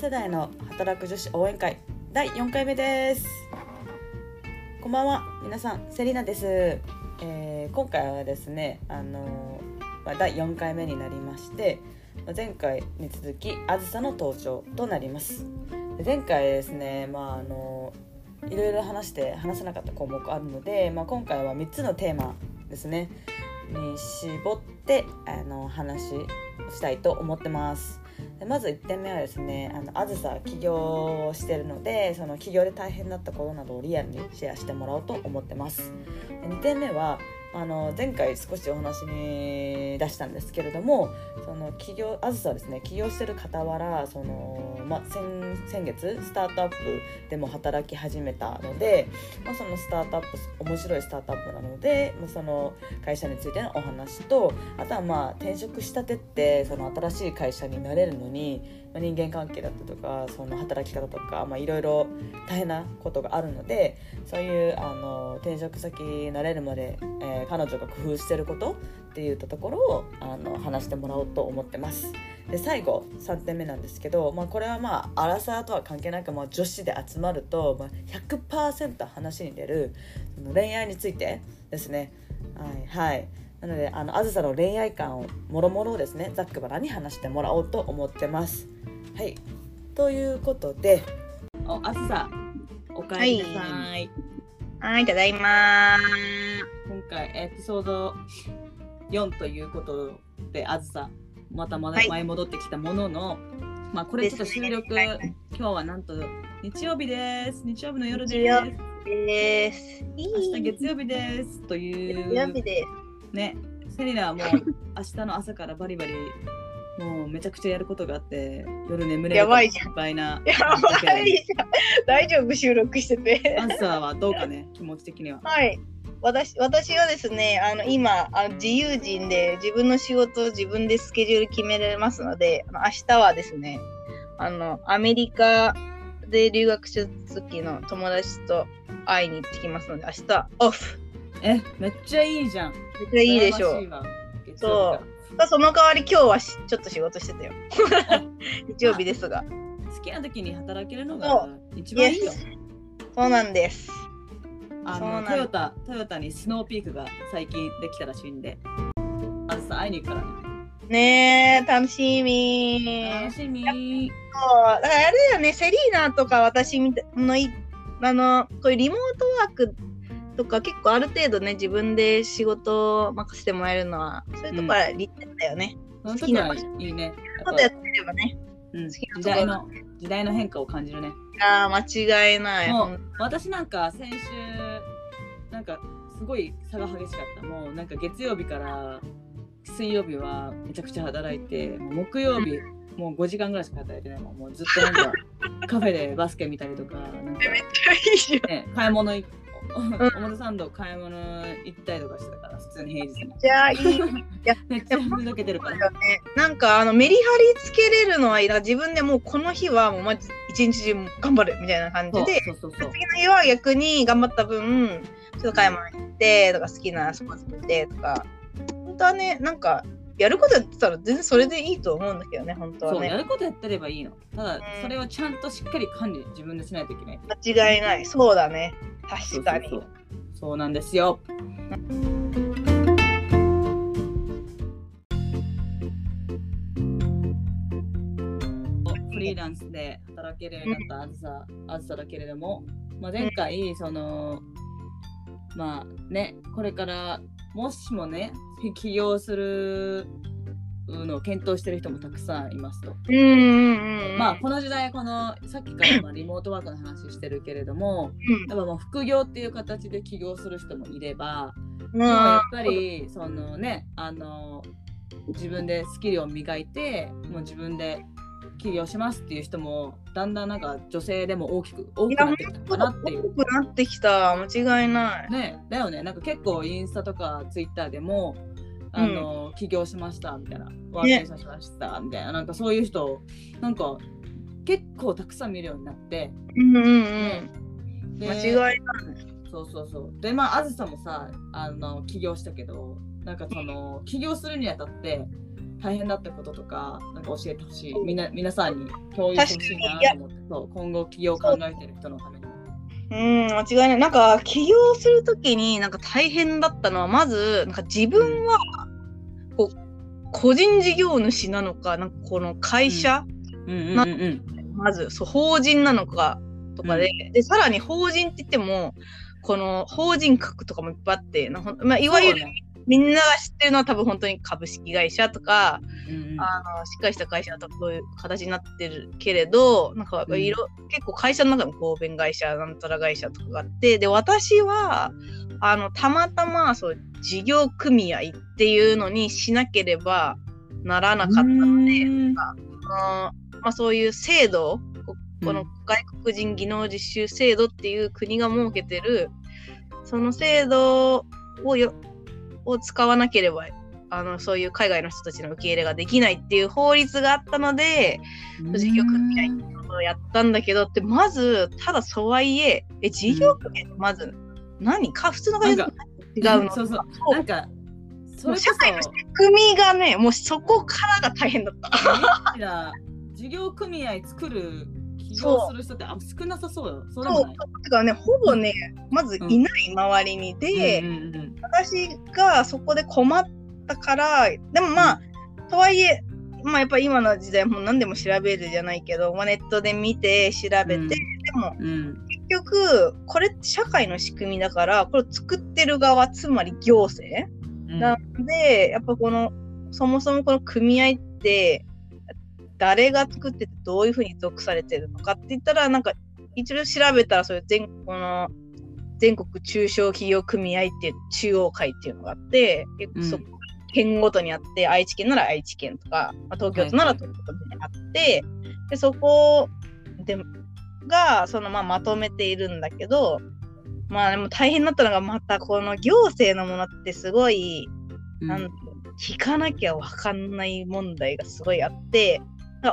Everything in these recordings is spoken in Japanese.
世代の働く女子応援会第4回目です。こんばんは皆さんセリナです、えー、今回はですねあのまあ、第4回目になりまして前回に続きあずさの登場となります。前回ですねまああのいろいろ話して話せなかった項目あるので、まあ、今回は3つのテーマですねに絞ってあの話したいと思ってます。まず1点目はですねあのあずさ起業してるのでその起業で大変だったことなどをリアルにシェアしてもらおうと思ってます。2点目はあの前回少しお話に出したんですけれどもその起業あずさですね起業してる傍らその、まあ、先月スタートアップでも働き始めたので、まあ、そのスタートアップ面白いスタートアップなので、まあ、その会社についてのお話とあとはまあ転職したてってその新しい会社になれるのに、人間関係だったとかその働き方とかいろいろ大変なことがあるのでそういうあの転職先慣れるまで、えー、彼女が工夫してることっていったところをあの話してもらおうと思ってます。で最後3点目なんですけど、まあ、これはまあアラサーとは関係なく、まあ、女子で集まると、まあ、100%話に出るその恋愛についてですね。はい、はいなのであのあずさの恋愛観をもろもろですねざっくばらに話してもらおうと思ってます。はいということでおあずさおかえりなさい。はいはい、ただいま今回エピソード4ということであずさまたまだ前戻ってきたものの、はい、まあこれちょっと収録、ね、今日はなんと日曜日です日曜日の夜です。です明日月曜日ですという。月曜日です。ねセリナはもう 明日の朝からバリバリもうめちゃくちゃやることがあって夜眠れやばいじゃん。いな。やばいじゃん。大丈夫？収録してて。アンサーはどうかね気持ち的には。はい。私私はですねあの今あの自由人で自分の仕事を自分でスケジュール決めれますので明日はですねあのアメリカで留学した時の友達と会いに行ってきますので明日オフえ、めっちゃいいじゃん。めっちゃいいでしょう。そう。その代わり今日はちょっと仕事してたよ。日曜日ですが。好きな時に働けるのが一番いいよ。そうなんです。あのトヨタ、トヨタにスノーピークが最近できたらしいんで、あずさ会いに行くからね。ねえ、楽しみ。楽しみ。そうだからあれだよね、セリーナとか私のいあのこういうリモートワークとか結構ある程度ね自分で仕事を任せてもらえるのはそういうところは利点だよね。好きないいね。ことやってればね。うん、時代の時代の変化を感じるね。ああ間違いない。もう私なんか先週なんかすごい差が激しかった。もうなんか月曜日から水曜日はめちゃくちゃ働いて、木曜日、もう5時間ぐらいしか働いてないもん。もうずっとなんか カフェでバスケ見たりとか、なんか、めっちゃいいじゃん。ね、買い物行表参道買い物行ったりとかしてたから普通に平日に。じゃあいい。いや めっちゃふざけてるから、ね、なんかあのメリハリつけれるのはいい自分でもうこの日はもう一日中頑張るみたいな感じで次の日は逆に頑張った分ちょっと買い物行ってとか好きなスポーツ見てとか。本当はねなんかやることやってたら全然それでいいと思うんだけどね、本当はね。そう、やることやってればいいの。ただ、それをちゃんとしっかり管理自分でしないといけない。間違いない。そうだね。確かに。そうなんですよ。フリーランスで働けるようになったあずさ、あずさだけれども、まあ、前回、その、まあね、これからもしもね、起業するのを検討してる人もたくさんいますと。まあこの時代このさっきからまあリモートワークの話してるけれども、やっぱまあ副業っていう形で起業する人もいれば、うん、やっぱりそのねあの自分でスキルを磨いてもう自分で起業しますっていう人もだんだんなんか女性でも大きく多くなってきたかなっていう。多くなってきた間違いない。ねだよねなんか結構インスタとかツイッターでもあの、うん、起業しましたみたいなワーケーションしましたみたいな、ね、なんかそういう人なんか結構たくさん見るようになって。うんうんうん、間違いない。そうそうそう。でまああずさもさあの起業したけどなんかその起業するにあたって大変だったこととかなんか教えてほしい。みんな皆さんに共有してほしいなと思って。そう今後起業を考えてる人のためにうん間違いない。なんか起業するときになんか大変だったのはまずなんか自分はこう個人事業主なのかなんかこの会社、うん。うんうんうん。まずそう法人なのかとかで,、でさらに法人って言ってもこの法人格とかもいっぱいあってまあ、いわゆるねみんなが知ってるのは多分本当に株式会社とか、うんうん。あのしっかりした会社だとこういう形になってるけれどなんかいろ、結構会社の中でも合弁会社なんたら会社とかがあってで私はあのたまたまそう事業組合っていうのにしなければならなかったので、うん。あのまあ、そういう制度ここの外国人技能実習制度っていう国が設けてるその制度をよを使わなければあのそういう海外の人たちの受け入れができないっていう法律があったので事業組合をやったんだけどってまずただそうはいええ事業組合ってまず何か普通の会社と違うの？そうそう。なんかそ社会の仕組みがねもうそこからが大変だった。事業組合作る起業する人ってあ少なさそう。よそう。だからねほぼねまずいない周りにで、私がそこで困ったからでもまあとはいえまあやっぱり今の時代もう何でも調べるじゃないけど、まあ、ネットで見て調べて、うん。でもうん。結局これって社会の仕組みだからこれを作ってる側つまり行政うん。なのでやっぱこのそもそもこの組合って誰が作っててどういうふうに属されてるのかって言ったらなんか一応調べたらそういう全この全国中小企業組合っていう中央会っていうのがあって結構そこ、県ごとにあって愛知県なら愛知県とか、まあ、東京都なら東京都にあって、でそこでがそのまあまとめているんだけどまあでも大変だったのがまたこの行政のものってすごいうんなん聞かなきゃわかんない問題がすごいあって、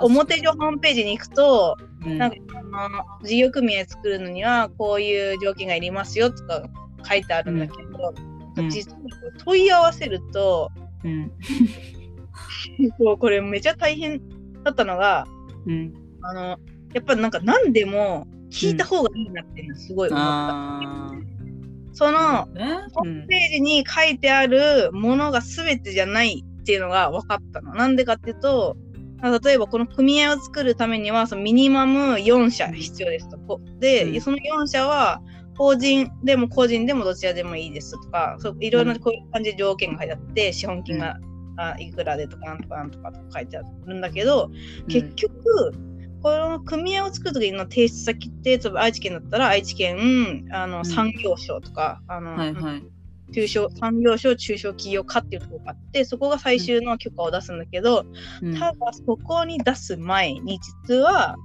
表上ホームページに行くと、うん。なんかあの事業組合作るのにはこういう条件がいりますよとか書いてあるんだけど、うん。実は問い合わせると、うん。こ うこれめちゃ大変だったのが、うん。あのやっぱなんか何でも聞いた方がいいなっていうのはすごい思った。あそのホームページに書いてあるものが全てじゃないっていうのが分かったの。なんでかっていうと、まあ例えばこの組合を作るためにはそのミニマム4社必要ですと。こで、うん。その4社は法人でも個人でもどちらでもいいですとか、そういろいろなこういう感じで条件が書いてあって、資本金が、あいくらでとかなんとかなんとかとか書いてあるんだけど、結局、この組合を作るときの提出先って、例えば愛知県だったら愛知県あのん。産業省とか、あのはいはい中小産業省中小企業課っていうところがあってそこが最終の許可を出すんだけど、うん。ただそこに出す前に実は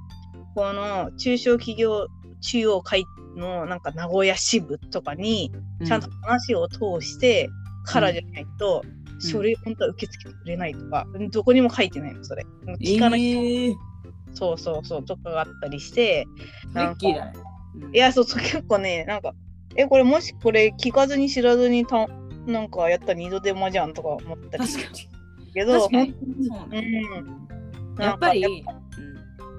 この中小企業中央会のなんか名古屋支部とかにちゃんと話を通してからじゃないと、ん。書類本当は受け付けてくれないとか、どこにも書いてないのそれ。聞かなきゃ、えー。そうそうそうとかがあったりしてトリッキーだね。うん。いやそうそう結構ねなんかえこれもしこれ聞かずに知らずにたなんかやったら二度手間じゃんとか思ったりけど確かに。ほんそうねうん。やっぱり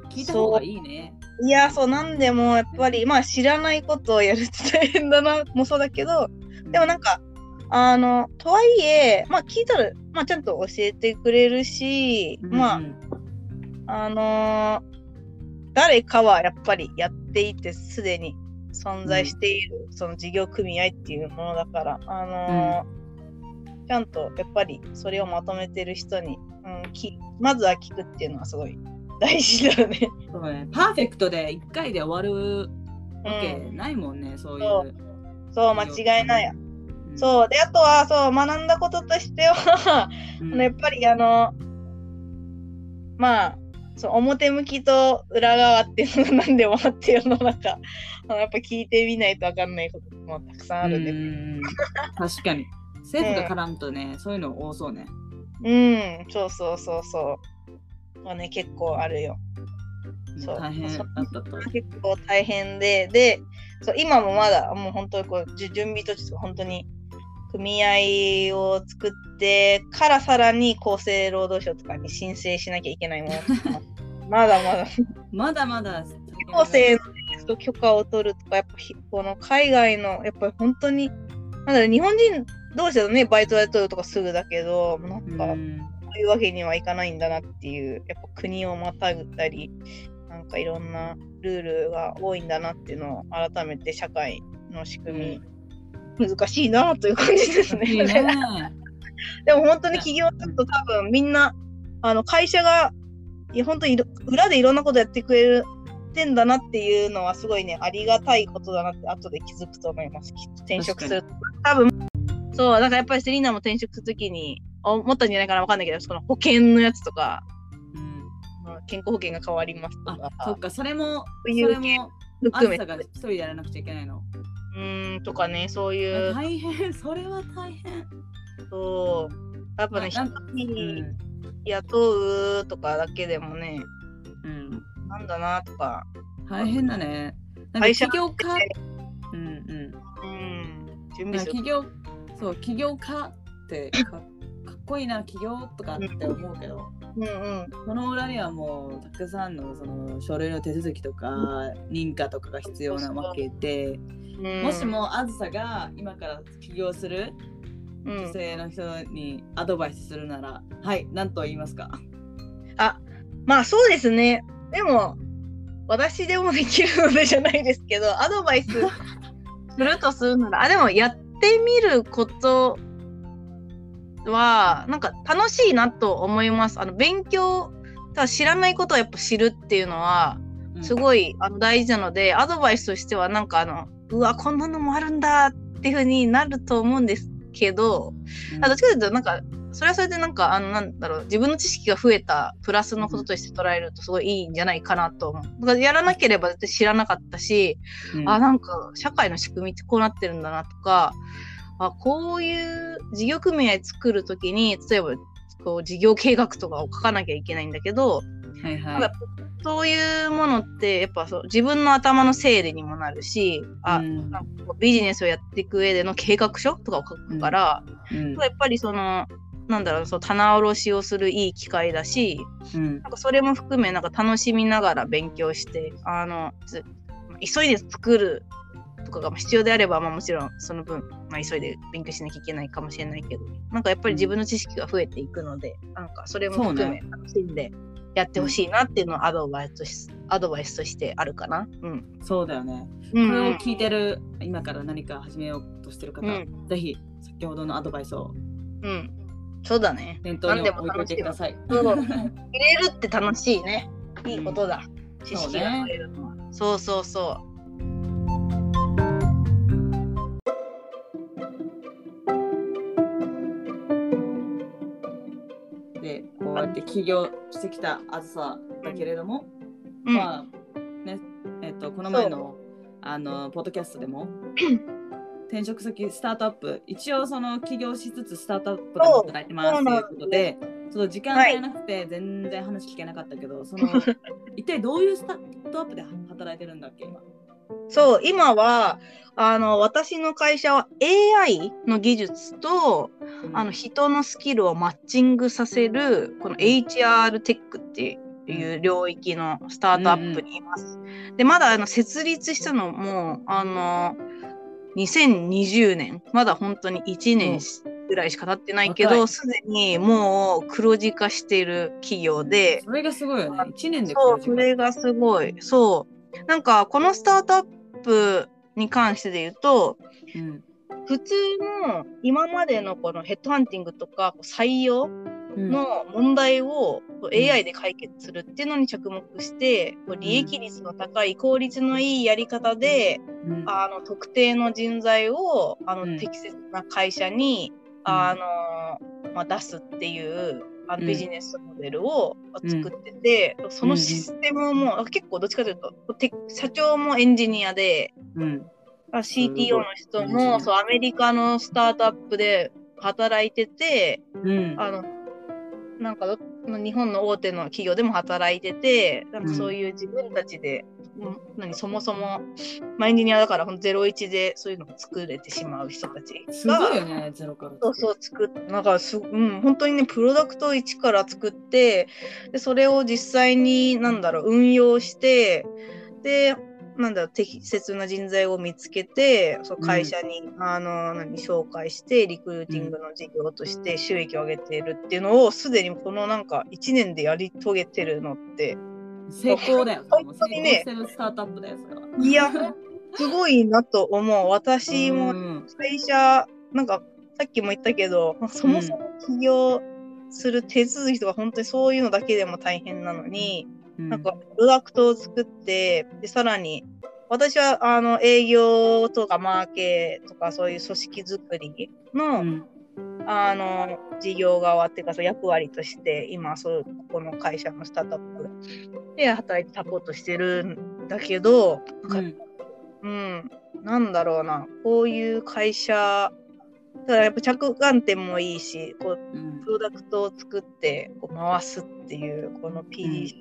聞いた方がいいね。いやそうなんでもやっぱりまあ知らないことをやるって大変だなもそうだけどでもなんかあのとはいえまあ聞いたら、まあ、ちゃんと教えてくれるし、まああのー誰かはやっぱりやっていてすでに存在している、その事業組合っていうものだから、あのーちゃんとやっぱりそれをまとめてる人に、うん、きまずは聞くっていうのはすごい大事だよね。そうね。パーフェクトで一回で終わるわけうんないもんねそういそう。そう間違いない。うん。そう。であとはそう学んだこととしてはうん。やっぱりあのまあそう表向きと裏側っていうのでもあって世の中やっぱ聞いてみないと分かんないこともたくさんあるんで、うん確かに。政府が絡むとね、そういうの多そうね。うん、そうそうそうそう。まあね、結構あるよ。そう。大変だったと。結構大変で、で、そう今もまだもう本当にこう準備途中本当に組合を作ってからさらに厚生労働省とかに申請しなきゃいけないもの まだまだ。まだまだ厚生の許可を取るとかやっぱこの海外のやっぱり本当になんだろ日本人同士だとねバイトで取るとかすぐだけどなんか、そういうわけにはいかないんだなっていうやっぱ国をまたぐったりなんかいろんなルールが多いんだなっていうのを改めて社会の仕組み、うん、難しいなという感じですね。ね。でも本当に企業だと多分みんなあの会社がいや本当に裏でいろんなことやってくれてんだなっていうのはすごいねありがたいことだなって後で気づくと思います。きっと転職すると多分そうだからやっぱりセリーナも転職するときに思ったんじゃないかなわかんないけどその保険のやつとか健康保険が変わりますとか。そっか、それも、それも、含めが一人でやらなくちゃいけないの。うんとかね、そういう。大変、それは大変。そう。やっぱね、一人雇うとかだけでもね、うん、なんだなとか。大変だね。会社起業家？うんうん。うん。準備起業、そう、起業家ってかかっこいいな、起業とかって思うけど。うんうん、その裏にはもうたくさんのその書類の手続きとか認可とかが必要なわけで、うん、もしもあずさが今から起業する女性の人にアドバイスするなら、うん、はい何と言いますか？あまあそうですねでも私でもできるのでじゃないですけど アドバイスするとするならあでもやってみることはなんか楽しいなと思います。あの勉強ただ知らないことをやっぱ知るっていうのはすごい、あの大事なのでアドバイスとしてはなんかあのうわこんなのもあるんだっていう風になると思うんですけど、うん、どっちかというとなんかそれはそれでなんかあのなんだろう自分の知識が増えたプラスのこととして捉えるとすごいいいんじゃないかなと思う。だからやらなければ絶対知らなかったし、うん、あなんか社会の仕組みってこうなってるんだなとかあこういう事業組合作るときに例えばこう事業計画とかを書かなきゃいけないんだけど、はいはい、そういうものってやっぱそう自分の頭の整理にもなるしあ、うん、ビジネスをやっていく上での計画書とかを書くから、うん、やっぱりそのなんだろうそう棚卸しをするいい機会だし、うん、なんかそれも含めなんか楽しみながら勉強してあの急いで作るとかが必要であれば、まあ、もちろんその分、まあ、急いで勉強しなきゃいけないかもしれないけどなんかやっぱり自分の知識が増えていくのでなんかそれも含め楽しんでやってほしいなっていうのはアドバイスとしアドバイスとしてあるかな。うん、そうだよね、うん、これを聞いてる今から何か始めようとしてる方、うん、ぜひ先ほどのアドバイスを。うんそうだね。念頭に置いといてください。入れるって楽しいね。いいことだ。うん、知識が増えるのは。そうそうそう。って起業してきたあずさだけれども、うん、まあねえっ、とこの前のあのポッドキャストでも転職先スタートアップ。一応その起業しつつスタートアップで働いてます。ということでちょっと時間がなくて全然話聞けなかったけど、はい、その一体どういうスタートアップで働いてるんだっけ今？そう、今は、あの、私の会社は AI の技術と、うん、あの、人のスキルをマッチングさせる、この HR テックっていう領域のスタートアップにいます。うん、で、まだあの設立したのも、あの、2020年、まだ本当に1年ぐらいしか経ってないけど、すでにもう黒字化している企業で。それがすごいよね。1年でそう、それがすごい。そう。なんかこのスタートアップに関してで言うと、うん、普通の今までのこのヘッドハンティングとか採用の問題を AI で解決するっていうのに着目して、うん、利益率の高い効率のいいやり方で、うん、あの特定の人材をあの適切な会社に、あのまあ、出すっていうあのビジネスモデルを作ってて、うん、そのシステムも、うん、結構どっちかというと社長もエンジニアで、うん、CTO の人もそうアメリカのスタートアップで働いてて、あのなんか日本の大手の企業でも働いててなんかそういう自分たちで何そもそもマインジニアだからほん01でそういうのを作れてしまう人たちすごいよねゼロからそうそう作っなんかす、うん、本当にねプロダクトを一から作ってでそれを実際になんだろう運用してでなんだ適切な人材を見つけてその会社に、うん、あの何紹介してリクルーティングの事業として収益を上げているっていうのをすでにこのなんか1年でやり遂げてるのって成功だよ。本当にね。スタートアップ。いや、すごいなと思う。私も会社、なんかさっきも言ったけど、そもそも起業する手続きとか本当にそういうのだけでも大変なのに、うん、なんかプロダクトを作ってでさらに私はあの営業とかマーケとかそういう組織づくりの、うん、あの事業側っていうかそ役割として今そうここの会社のスタートアップで働いてサポートしてるんだけど、うん、うん、なんだろうな。こういう会社ただやっぱ着眼点もいいしこう、プロダクトを作ってこう回すっていうこの PDC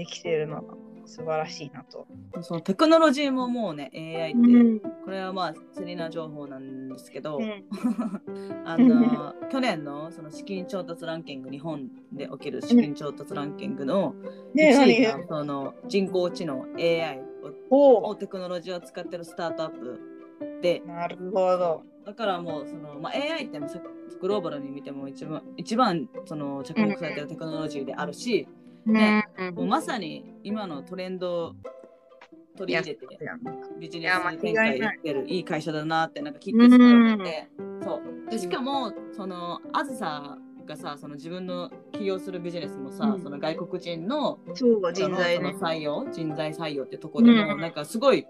できてるのが素晴らしいなと。そのテクノロジーももうね AI って、うん、これはまあセリナ情報なんですけど、うん、あの 去年のその資金調達ランキング日本で起きる資金調達ランキングの1位がその人工知能 AI ををテクノロジーを使ってるスタートアップで。なるほど。だからもうその、まあ、AI ってグローバルに見ても一番一番その着目されてるテクノロジーであるし、うんね、もうまさに今のトレンドを取り入れてビジネス展開してるいい会社だなってなんか聞いてすて、そう。でしかもそのあずさがさその自分の起業するビジネスもさ、うん、その外国人の人材、ね、採用人材採用ってとこでも、うん、なんかすごい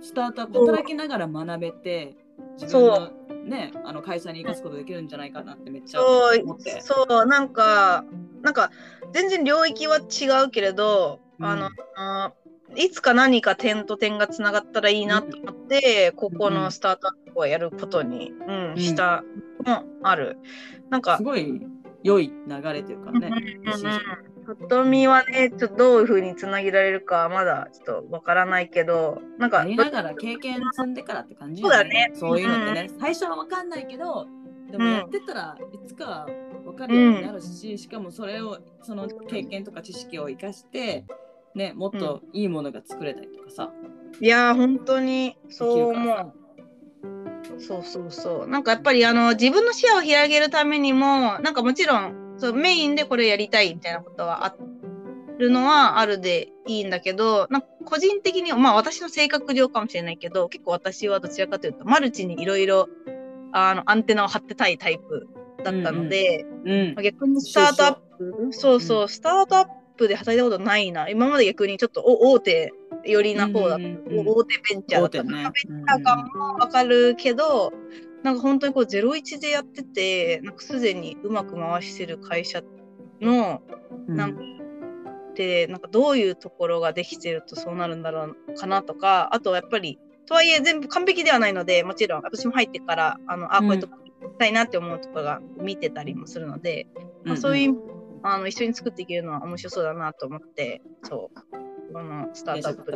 スタートアップ働きながら学べて自分のねあの会社に生かすことできるんじゃないかなってめっちゃ思って。そうなんかなんか全然領域は違うけれど、うん、あのあいつか何か点と点がつながったらいいなと思って、うん、ここのスタートアップをやることに、うん、うん、したもある。なんかすごい良い流れというかね。ぱっと見はね、ちょっとどういうふうにつなげられるかまだちょっとわからないけど、なんか。やりながら経験積んでからって感じ、ね、そうだね。そういうのってね、うん、最初はわかんないけど、でもやってたらいつかわかるようになるし、うん、しかもそれを、その経験とか知識を生かして、ね、もっといいものが作れたりとかさ。いやー、本当にそう思う。そうそうそう。なんかやっぱりあの自分の視野を広げるためにも、なんかもちろんそうメインでこれやりたいみたいなことはあるのはあるでいいんだけど、なんか個人的に、まあ私の性格上かもしれないけど、結構私はどちらかというと、マルチにいろいろあのアンテナを張ってたいタイプだったので、うんうん、逆にスタートアップ、そうそう、スタートアップで働いたことないな。今まで逆にちょっと大手寄りな方だった。大手ベンチャーだった。ね、ベンチャー感もわかるけど、なんか本当にこう01でやっててなんかすでにうまく回してる会社のなんか、でなんかどういうところができてるとそうなるんだろうかなとかあとはやっぱりとはいえ全部完璧ではないのでもちろん私も入ってからあのあこういうとこたいなって思うところが見てたりもするので、うん、まあ、そういうあの一緒に作っていけるのは面白そうだなと思ってそうこのスタートアップ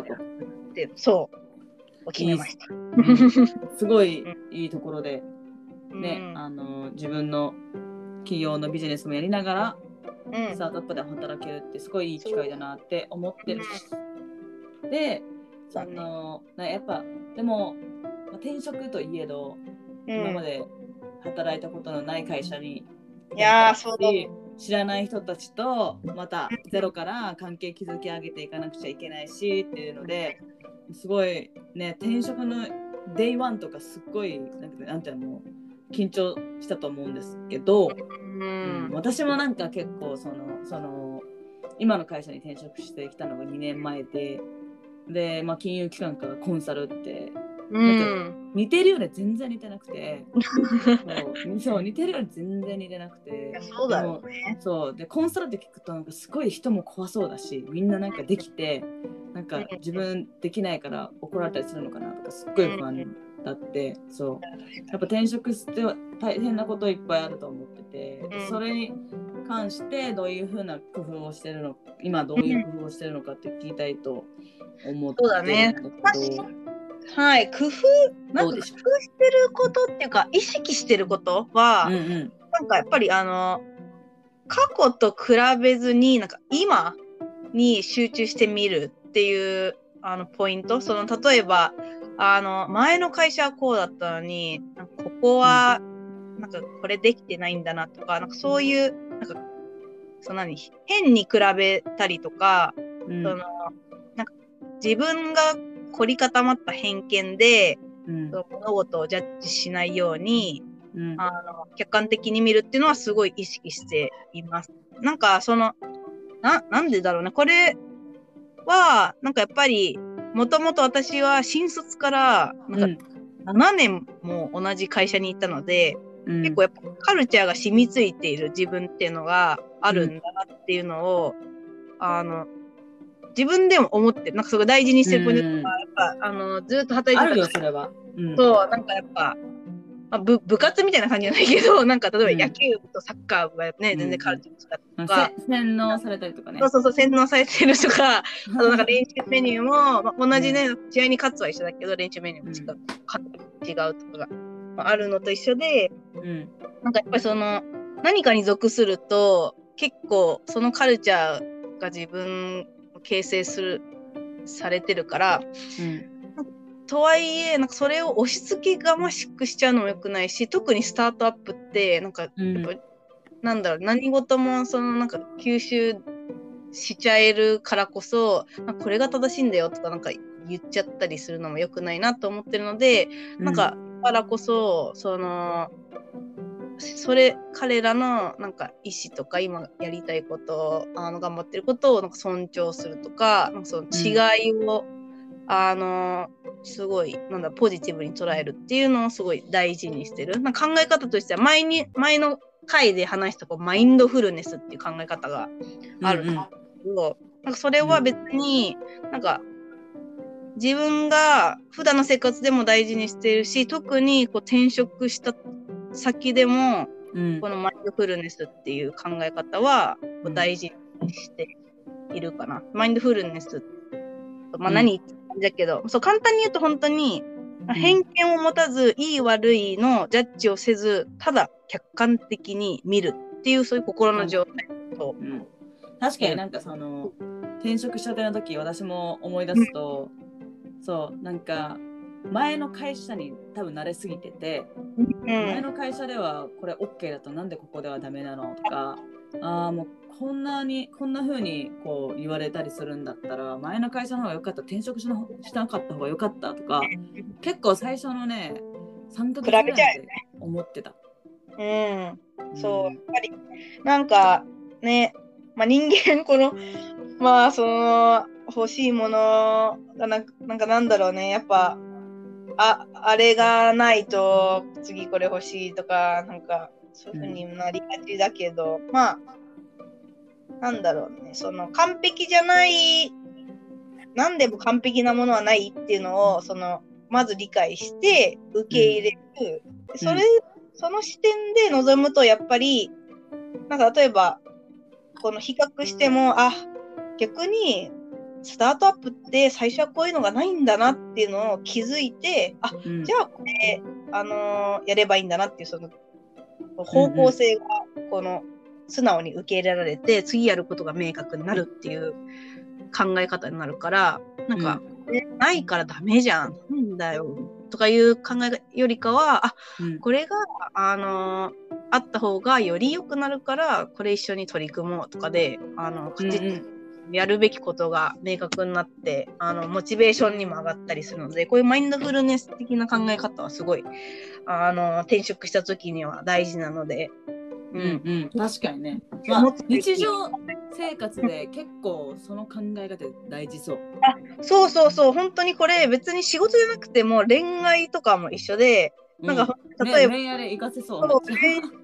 でそう決めました。すごいいいところで、ね、うん、あの自分の企業のビジネスもやりながら、うん、スタートアップで働けるってすごいいい機会だなって思ってる。し。で、その、ね、やっぱでも、まあ、転職といえど、今まで働いたことのない会社にいやそう知らない人たちとまたゼロから関係築き上げていかなくちゃいけないしっていうのですごいね転職のDay one とかすっごいなんかなんていうの緊張したと思うんですけど、うん、私もなんか結構そのその今の会社に転職してきたのが2年前でで、まあ、金融機関からコンサルってなんか似てるようで全然似てなくて。そうそう似てるより全然似てなくて。そうだよね。そう。でコンサルって聞くとなんかすごい人も怖そうだしみんななんかできてなんか自分できないから怒られたりするのかなとかすっごい不安だって、そう。やっぱ転職しては大変なこといっぱいあると思ってて、それに関してどういうふうな工夫をしてるの今どういう工夫をしてるのかって聞きたいと思ってるんだけど。はい、工夫、なんか工夫してることっていうか、意識してることは、うんうん。なんかやっぱりあの、過去と比べずに、なんか今に集中してみるっていうあのポイント、その例えば、あの、前の会社はこうだったのに、なんかここは、なんかこれできてないんだなとか、なんかそういう、なんか、その何、変に比べたりとか、うん。その、なんか自分が凝り固まった偏見で、うん物事をジャッジしないように、うんあの、客観的に見るっていうのはすごい意識しています。なんか、その、な、なんでだろうね。これは、なんかやっぱり、もともと私は新卒から、なんか7年も同じ会社に行ったので、うん結構やっぱカルチャーが染みついている自分っていうのがあるんだなっていうのを、あの、自分でも思ってる。なんかすごい大事にしてるポイントとか、やっぱ、あの、ずっと働いてるよ、それは。うんそう、なんかやっぱ、まあ、部部活みたいな感じじゃないけど、なんか例えうんば野球部とサッカー部がね、うん全然カルチャーとか、あせ洗脳されたりとかねそう。そうそう、洗脳されてるとか、あとなんか練習メニューも、まあ、同じね、試合に勝つは一緒だけど、練習メニューも違う、勝つ違うとかが、まあ、あるのと一緒で、うんなんかやっぱりその、何かに属すると、結構そのカルチャーが自分を形成する、されてるから、うん。とはいえ、なんかそれを押し付けがましくしちゃうのも良くないし、特にスタートアップって、なんか、うん。やっぱりなんだろう、何事もそのなんか吸収しちゃえるからこそ、これが正しいんだよとかなんか言っちゃったりするのも良くないなと思ってるので、なんか、だからこそ、その、それ、彼らのなんか意思とか今やりたいこと、あの頑張ってることをなんか尊重するとか、なんかその違いを、あの、すごい、なんだ、ポジティブに捉えるっていうのをすごい大事にしてる。な考え方としては、前に、前の回で話したこうマインドフルネスっていう考え方があるんですけど、なんかそれは別に、なんか、自分が普段の生活でも大事にしているし、特にこう転職した先でも、うん。このマインドフルネスっていう考え方は大事にしているかな。マインドフルネス、まあ、うん。何言って感じだけど、そう簡単に言うと本当に、ん。偏見を持たず、いい悪いのジャッジをせず、ただ客観的に見るっていうそういう心の状態。と、う。ん。確かになんかその転職したての時私も思い出すと、そうなんか前の会社に多分慣れすぎてて、前の会社ではこれ OK だとなんでここではダメなのとかああもうこんなにこんな風にこう言われたりするんだったら前の会社の方が良かった転職しなしなかった方が良かったとか結構最初のね3ヶ月ぐらいで思ってた。うん、そう、やっぱり、なんかね、まあ、人間、この、まあ、その、欲しいものがななんかなんだろうね、やっぱ、あ、あれがないと次これ欲しいとか、なんか、そういうふうになりがちだけど、まあ、なんだろうね、その、完璧じゃない、なんでも完璧なものはないっていうのを、その、まず理解して、受け入れる。それ、その視点で臨むと、やっぱり、なんか例えば、この比較しても、あ、逆に、スタートアップって最初はこういうのがないんだなっていうのを気づいて、あ、うんじゃあこれ、あのーやればいいんだなっていう、その、方向性が、この、素直に受け入れられて、次やることが明確になるっていう考え方になるから、なんか、えないからダメじゃん。なんだよ。とかいう考えよりかは、あ、うんこれが、あのーあった方がより良くなるから、これ一緒に取り組もうとかで、あの、うん口やるべきことが明確になって、あの、モチベーションにも上がったりするので、こういうマインドフルネス的な考え方はすごい、あの、転職した時には大事なので、ううんうん、確かにね。まあ日常生活で結構その考え方大事そう。そうそうそう、本当にこれ別に仕事じゃなくても恋愛とかも一緒で、なんか、うん、例えば、ね恋愛で活かせそう。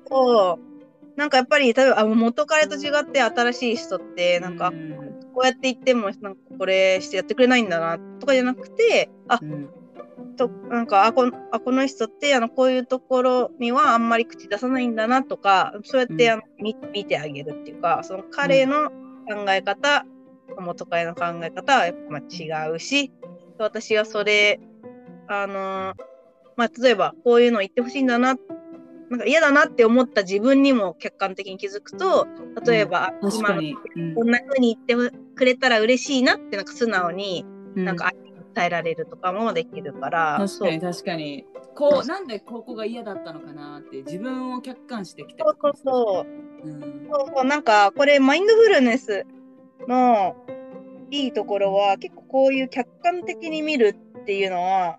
そうなんかやっぱり、例えばあ元彼と違って新しい人って、なんか、うん。こうやって言っても、なんかこれしてやってくれないんだなとかじゃなくて、あ、うん。となんかあこのあこの人ってあのこういうところにはあんまり口出さないんだなとかそうやって、うん。あの見見てあげるっていうかその彼の考え方元彼の考え方はやっぱまあ違うし、私はそれ、あのまあ、例えばこういうの言ってほしいんだな、なんか嫌だなって思った自分にも客観的に気づくと、例えば、うん、今、こんな風に言ってくれたら嬉しいなってなんか素直に、なんか伝えられるとかもできるから、確かに確かに。こうなんでここが嫌だったのかなって自分を客観してきてそうそうそう,、うん、そうそう。なんかこれマインドフルネスのいいところは結構こういう客観的に見るっていうのは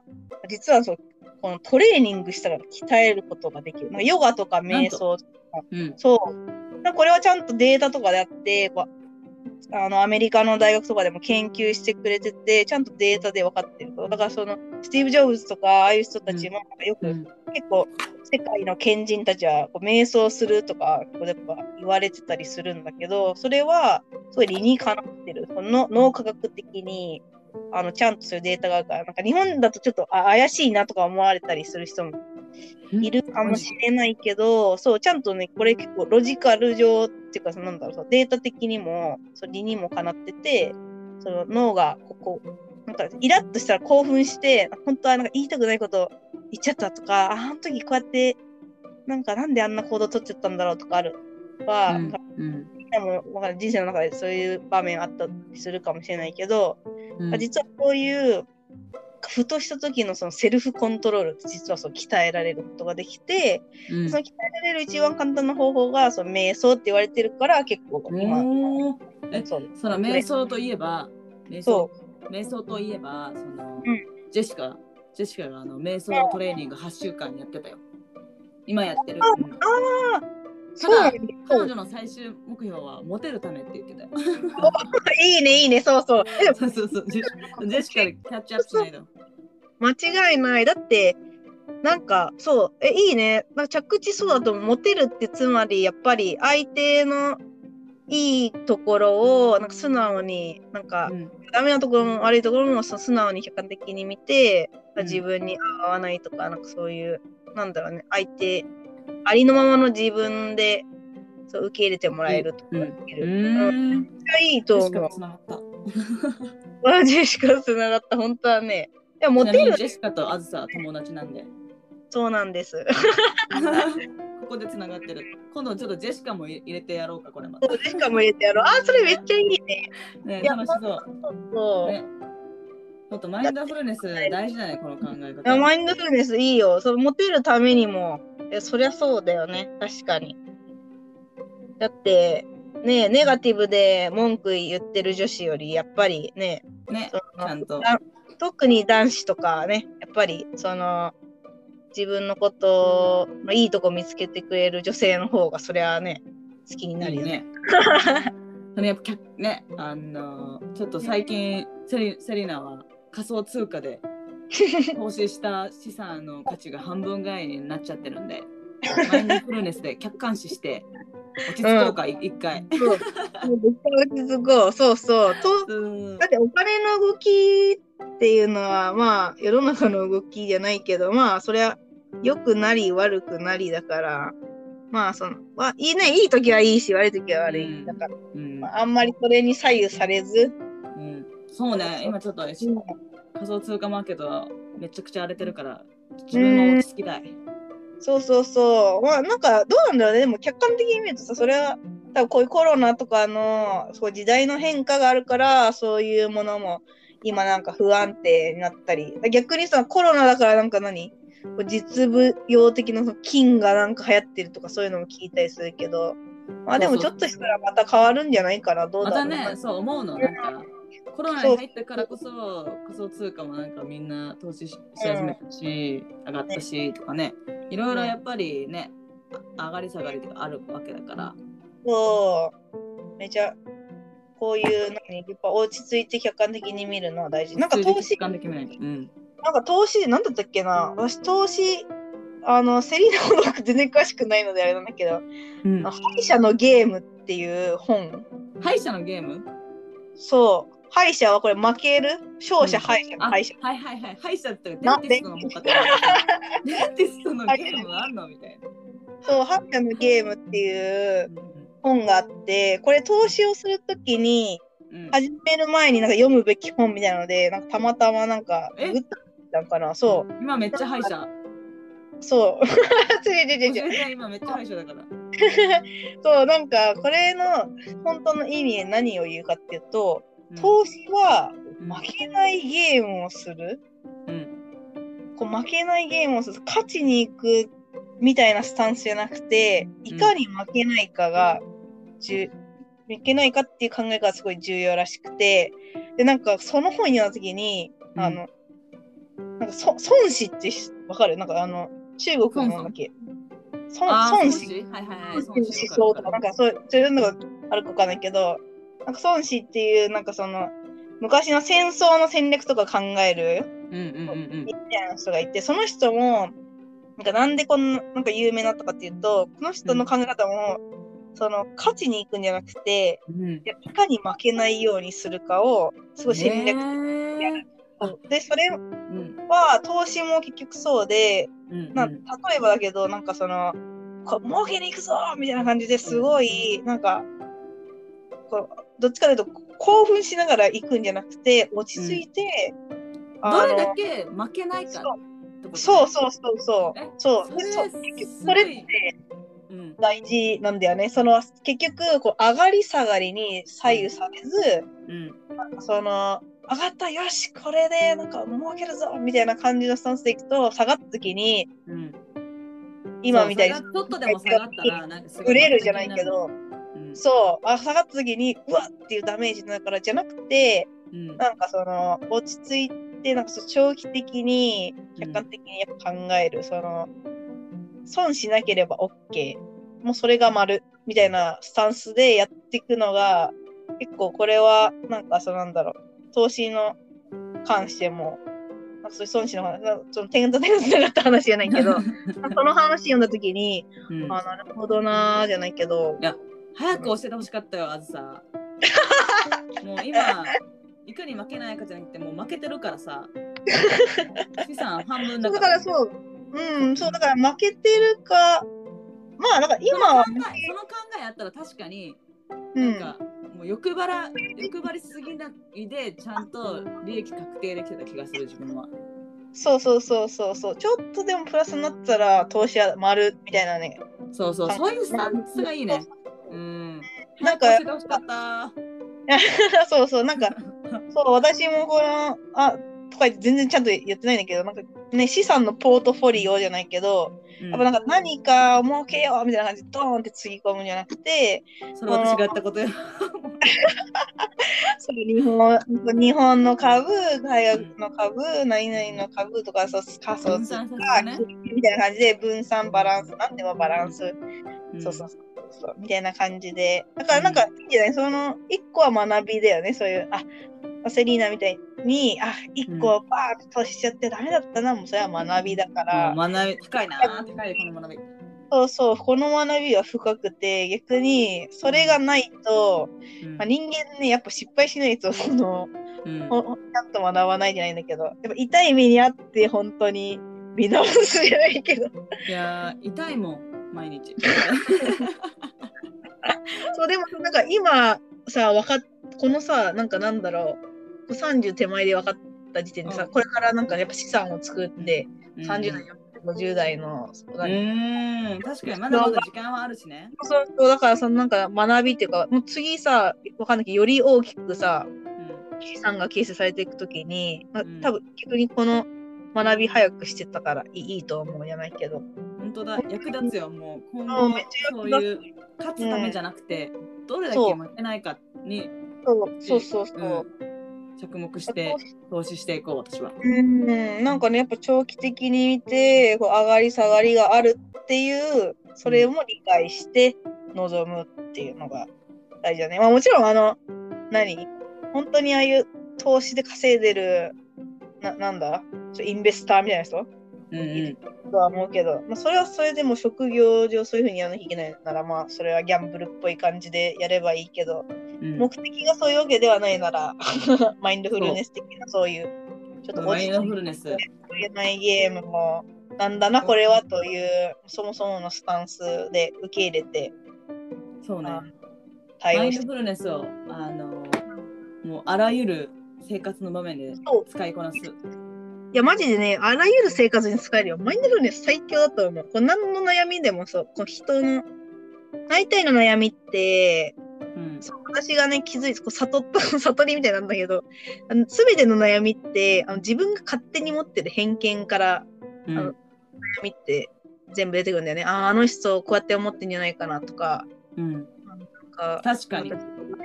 実はそうこのトレーニングしたら鍛えることができる。まあ、ヨガとか瞑想とか、うん、そう。これはちゃんとデータとかであってあのアメリカの大学とかでも研究してくれててちゃんとデータで分かってるだからそのスティーブ・ジョブズとかああいう人たちもよく、うん、結構世界の賢人たちはこう瞑想するとかやっぱ言われてたりするんだけどそれはすごい理にかなってる。その脳科学的にあのちゃんとそういうデータがあるからなんか日本だとちょっとあ怪しいなとか思われたりする人もいるかもしれないけどそうちゃんとねこれ結構ロジカル上っていうかなんだろうデータ的にもそう理にもかなっててその脳がここなんかイラッとしたら興奮して本当はなんか言いたくないこと言っちゃったとかあの時こうやってなんかなんであんな行動取っちゃったんだろうとかあるは、うんうん、でも人生の中でそういう場面あったりするかもしれないけど、うん、実はこういうふとした時のそのセルフコントロール実はそう鍛えられることができて、うん、その鍛えられる一番簡単な方法がその瞑想って言われてるから結構今えそう。その瞑想といえば瞑想瞑想といえばその、うん、ジェシカジェシカがあの瞑想トレーニング8週間やってたよ。今やってる。ああただ彼女の最終目標はモテるためって言ってたよ。いいねいいねそうそう。そうそうそう。ジェシカでキャッチアップしないの。間違いない。だってなんかそうえいいね。なんか着地そうだとモテるってつまりやっぱり相手のいいところをなんか素直になんか、うん、ダメなところも悪いところも素直に客観的に見て、うん、自分に合わないとかなんかそういうなんだろうね。相手ありのままの自分でそう受け入れてもらえるとか。うん。めっちゃいいと思う。マジしかつながった。本当はね。でもモテる。ジェシカとあずさ友達なんで。そうなんです。ここでつながってる。今度ちょっとジェシカも入れてやろうか、これまた。ジェシカも入れてやろう。あ、それめっちゃいいね。ね、楽しそう。そう。ねちょっとマインドフルネス大事だね、この考え方。マインドフルネスいいよ。そのモテるためにもえそりゃそうだよね。確かに。だって、ねネガティブで文句言ってる女子より、やっぱりね、ねちゃんと。特に男子とかね、やっぱり、その、自分のことのいいとこ見つけてくれる女性の方が、そりゃね、好きになるよね。いいね やっぱね、あのちょっと最近セリセリナは仮想通貨で 投資した資産の価値が半分ぐらいになっちゃってるんで、マインドフルネスで客観視して落ち着こうか、一、うん、回。そう。落ち着こう。そうそう。と、だってお金の動きっていうのは、まあ、世の中の動きじゃないけど、まあ、それは良くなり悪くなりだから、まあ、その、まあ、いいね、いい時はいいし、悪い時は悪い。うん、だから、うんまあ、あんまりそれに左右されず。うん、そうね、今ちょっと、仮想通貨マーケットはめちゃくちゃ荒れてるから自分も落ち着きたい。そうそうそう。まあなんかどうなんだろうね。でも客観的に見るとさ、それは多分こういうコロナとかのそう時代の変化があるからそういうものも今なんか不安定になったり。逆にさ、コロナだからなんか何？実務用的な金がなんか流行ってるとかそういうのも聞いたりするけど。まあでもちょっとしたらまた変わるんじゃないかな。どうだろう。またね、そう思うの。なんかコロナに入ったからこそ仮想通貨もなんかみんな投資し始めたし、うん、上がったしとかね。いろいろやっぱりね上がり下がりがあるわけだから。そう。めちゃこういうのにやっぱ落ち着いて客観的に見るのは大事。なんか投資、うん、なんか投資なんだったっけな。私投資あのセリーナほど全然詳しくないのであれなんだけど、うん、敗者のゲームっていう本。敗者のゲーム？そう敗者はこれ負ける勝者敗者敗者、はいはいはい。敗者ってデンティストのデンティスト。のゲームあんのみたいな。そう敗者のゲームっていう本があってこれ投資をするときにうん。始める前になんか読むべき本みたいなので、なんかたまたまなんか、え？グッとたんかな、そう、今めっちゃ歯医者？そう。今めっちゃ歯医者だから。そう、なんか、これの本当の意味で何を言うかっていうと、うん投資はうん負けないゲームをする。うんこう負けないゲームをする。勝ちに行くみたいなスタンスじゃなくて、いかに負けないかが、じゅ負けないかっていう考えがすごい重要らしくて、で、なんかその本読んだ時に、あの、なんかそ孫子ってわかる？なんかあの、中国のなんだっけ？孫あー孫子。子はいはいはい。思想とか、なんかそうそういうのがあるかわかんないけど、なんか孫子っていう、なんかその、昔の戦争の戦略とか考えるうんうんうんみたいな人がいて、その人も、なんかなんでこんな、なんか有名になったかっていうと、この人の考え方も、その、勝ちに行くんじゃなくて、うん。うんいやいかに負けないようにするかを、すごい戦略ねそう。で、それは、投資も結局そうで、うんな例えばだけど、なんかその、こう儲けに行くぞみたいな感じですごい、なんか、こうどっちかというと興奮しながら行くんじゃなくて、落ち着いて、あのどれだけ負けないかそうそうそうそう。え？そう。そうそれってうん。大事なんだよね。その結局こう上がり下がりに左右されず、うん。その上がったよしこれでなんか儲けるぞみたいな感じのスタンスでいくと下がった時にうん。今みたいにちょっとでも下がったらなんかすごい売れるじゃないけど、うんそう。あ下がった時にうわっっていうダメージになるからじゃなくてうん。なんかその落ち着いてなんかそう長期的に客観的にやっぱ考える、その損しなければ OK もうそれが丸みたいなスタンスでやっていくのが結構これはなんかそうなんだろう。投資の関してもなんかそういう損しの話なその点と点がつながった話じゃないけど その話読んだ時に、うん。あなるほどなーじゃないけど早く教えてほしかったよあずさもう今いかに負けないかじゃなくてもう負けてるからさ資産半分だだかかららそう、うん、そうだから負けてるか、まあだから今はそ、の考えその考えあったら確かにうん、なんか、もう欲張ら欲張りすぎないでちゃんと利益確定できてた気がする自分は。そうそうそうそうそう、ちょっとでもプラスになったら投資は丸みたいなね。そうそう、はいそういうスタンスがいいね。うん。なんか早く教えてほしかった。そうそう、なんか、そう、私もこの、あ、とか言って全然ちゃんと言ってないんだけど、なんかね、資産のポートフォリオじゃないけど、うんやっぱなんか何か儲けようみたいな感じでドーンってつぎ込むんじゃなくて、それ私がやったことよ。そう日本日本の株、海外の株、何々の株とか、そう仮想通貨ねみたいな感じで分散バランス、なんでもバランス、うんそうそうそうそう、みたいな感じで。だからなんかいいんじゃない？その一個は学びだよね、そういう、あ、セリーナみたいに、あ、一個バーッとしちゃってダメだったな、もうそれは学びだから、学び高いな。高いこの学び。そうそう、この学びは深くて、逆にそれがないと、うん。まあ、人間ね、やっぱ失敗しないと、その、うん。ちゃんと学ばないじゃないんだけど、やっぱ痛い目にあって本当に。見直すじゃないけど、いやー、痛いもん、毎日。そうでもなんか今さ、わかっこのさ、なんかなんだろう、30手前で分かった時点でさ、うん。これからなんかやっぱ資産を作って、うん30代、50代の、そうん、確かにまだまだ時間はあるしね。そうそうだからそのなんか学びっていうか、もう次さ、わかんないけど、より大きくさ、うん。資産が形成されていくときに、まあうん。多分逆にこの学び早くしてたからいいいいと思うじゃないけど。本当だ、役立つよ、もう。今後そういう勝つためじゃなくて、どれだけ負けないかにそうそうそうそう。うん。着目して投資していこう、私は。うん、なんかね、やっぱ長期的に見て、こう上がり下がりがあるっていう、それも理解して臨むっていうのが大事だね。まあもちろん、あの、何？本当にああいう投資で稼いでる、ななんだ？インベスターみたいな人？うんうんとは思うけど、まあ、それはそれでも職業上そういうふうにやらなきゃいけないなら、まあそれはギャンブルっぽい感じでやればいいけど、うん目的がそういうわけではないなら、マインドフルネス的なそういう、ちょっとマインドフルネス。てれないゲームも、なんだな、これはという、そもそものスタンスで受け入れてそうね。対応マインドフルネスをあのあらゆる生活の場面で使いこなす。いや、マジでね、あらゆる生活に使えるよ。マインドフルネス最強だと思う。こう何の悩みでもそう、こう人の、大体の悩みって、うん。そう私がね、気づいて、こう悟った、悟りみたいなんだけど、あの全ての悩みってあの、自分が勝手に持ってる偏見からうんあの悩みって全部出てくるんだよね。ああ、あの人こうやって思ってんじゃないかなとか、うん。か、確かに。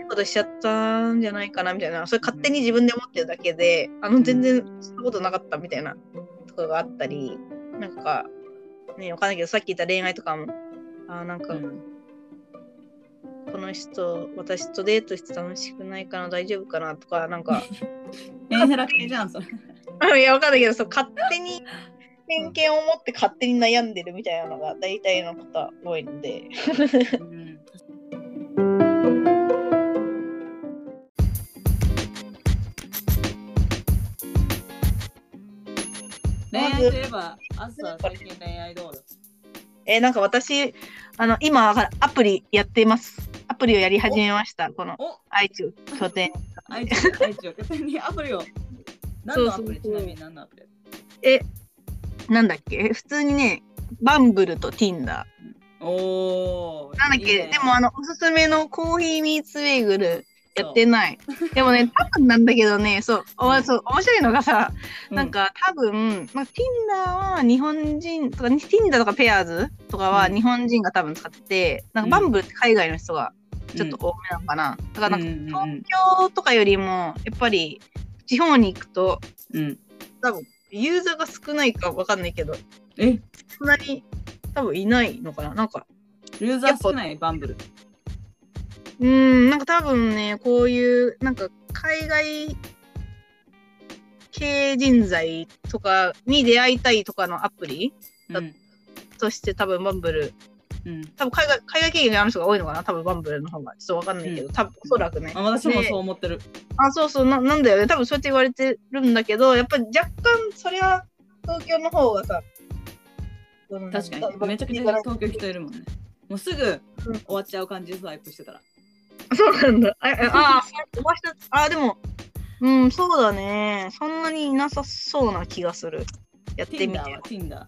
ことしちゃったんじゃないかなみたいな、それ勝手に自分で思ってるだけで、あの全然そんなことなかったみたいなとかがあったり、なんか、ね、わかんないけど、さっき言った恋愛とかも、あーなんか、うん。この人、私とデートして楽しくないかな、大丈夫かなとか、なんか、メンヘラ系じゃん、それ。いや、わかんないけど、そう勝手に偏見を持って勝手に悩んでるみたいなのが大体のことは多いので。恋愛といえば、あずさ最近恋愛どうよ。えーなんか私、あの、今、アプリやってます。アプリをやり始めました。このお？愛知拠点。愛知、愛知を拠点にアプリを？何のアプリ？ちなみに何のアプリ？え、なんだっけ？普通にね、バンブルと Tinder。おー。なんだっけ？ねでも、あの、おすすめのコーヒーミーツベーグルやってない。でもね、多分なんだけどね、そう、おそう面白いのがさ、なん、か多分、まあ、Tinder は日本人とか、Tinder とかペアーズとかはうん日本人が多分使ってて、なんかバンブルって海外の人がちょっと多めなのかな。だからなんか東京とかよりも、やっぱり地方に行くと、うん。多分ユーザーが少ないかわかんないけど、え、そんなに多分いないのかな。なんか、ユーザー少ない？バンブル。うーん、なんか多分ね、こういう、なんか海外系人材とかに出会いたいとかのアプリうん。として多分バンブル、うん。多分海外海外経験がある人が多いのかな、多分バンブルの方が。ちょっとわかんないけど、多分おそらくね。あ私もでそう思ってる。あ、そうそうな、なんだよね。多分そうやって言われてるんだけど、やっぱり若干、そりゃ、東京の方がさ、うん確かに。めちゃくちゃ東京人いるもんね。もうすぐ終わっちゃう感じでスワイプしてたら。そうなんだ。あ、あ、あ飛ばした。あ、でも、うん、そうだね。そんなにいなさそうな気がする。やってみ Tinder ては。Tinder。